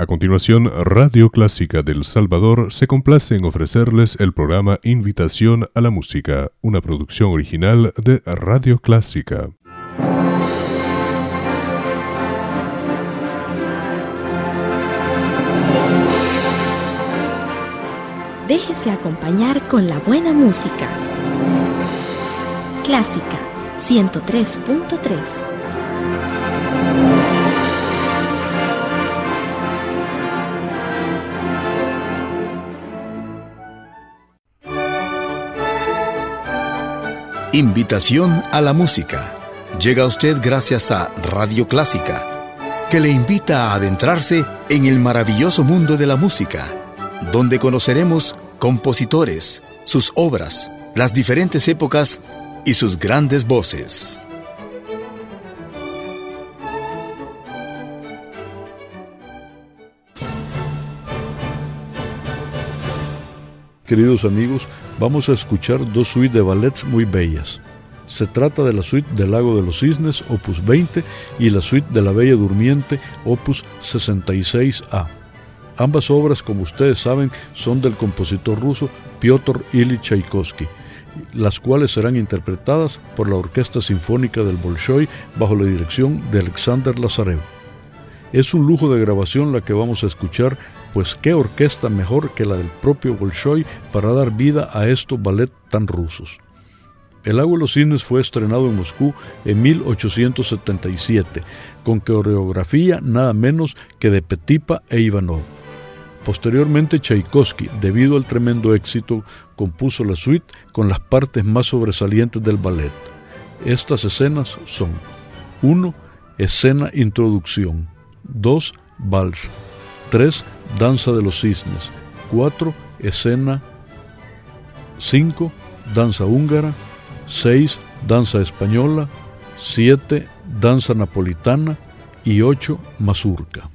A continuación, Radio Clásica del Salvador se complace en ofrecerles el programa Invitación a la Música, una producción original de Radio Clásica. Déjese acompañar con la buena música. Clásica 103.3 Invitación a la música. Llega a usted gracias a Radio Clásica, que le invita a adentrarse en el maravilloso mundo de la música, donde conoceremos compositores, sus obras, las diferentes épocas y sus grandes voces. Queridos amigos, vamos a escuchar dos suites de ballets muy bellas. Se trata de la suite del Lago de los Cisnes, opus 20, y la suite de la Bella Durmiente, opus 66A. Ambas obras, como ustedes saben, son del compositor ruso Piotr Ilyich Tchaikovsky, las cuales serán interpretadas por la Orquesta Sinfónica del Bolshoi bajo la dirección de Alexander Lazarev. Es un lujo de grabación la que vamos a escuchar pues qué orquesta mejor que la del propio Bolshoi para dar vida a estos ballet tan rusos. El Lago de los Cines fue estrenado en Moscú en 1877, con coreografía nada menos que de Petipa e Ivanov. Posteriormente Tchaikovsky, debido al tremendo éxito, compuso la suite con las partes más sobresalientes del ballet. Estas escenas son 1. Escena Introducción 2. Vals 3. Danza de los Cisnes. 4. Escena. 5. Danza húngara. 6. Danza española. 7. Danza napolitana. Y 8. Mazurca.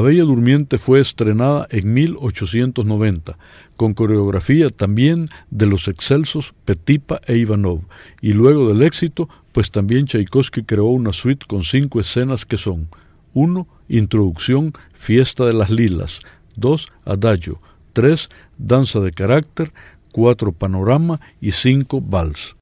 La Bella Durmiente fue estrenada en 1890, con coreografía también de los excelsos Petipa e Ivanov, y luego del éxito, pues también Tchaikovsky creó una suite con cinco escenas que son 1. Introducción, Fiesta de las Lilas, 2. Adagio, 3. Danza de carácter, 4. Panorama y 5. Vals.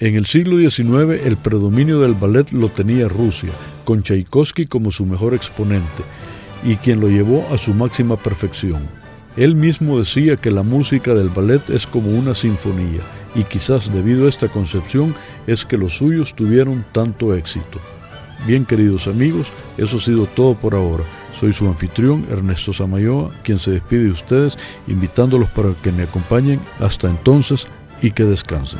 En el siglo XIX el predominio del ballet lo tenía Rusia, con Tchaikovsky como su mejor exponente, y quien lo llevó a su máxima perfección. Él mismo decía que la música del ballet es como una sinfonía, y quizás debido a esta concepción es que los suyos tuvieron tanto éxito. Bien queridos amigos, eso ha sido todo por ahora. Soy su anfitrión Ernesto Samayoa, quien se despide de ustedes, invitándolos para que me acompañen hasta entonces y que descansen.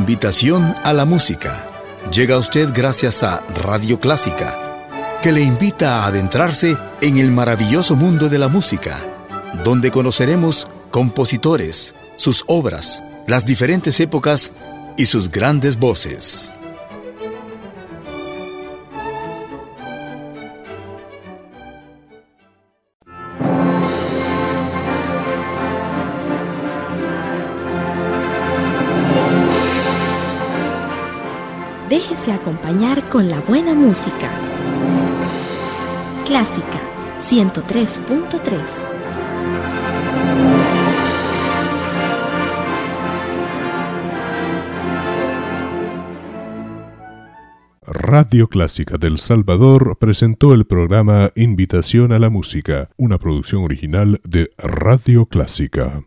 Invitación a la música. Llega a usted gracias a Radio Clásica, que le invita a adentrarse en el maravilloso mundo de la música, donde conoceremos compositores, sus obras, las diferentes épocas y sus grandes voces. Acompañar con la buena música. Clásica 103.3 Radio Clásica del Salvador presentó el programa Invitación a la Música, una producción original de Radio Clásica.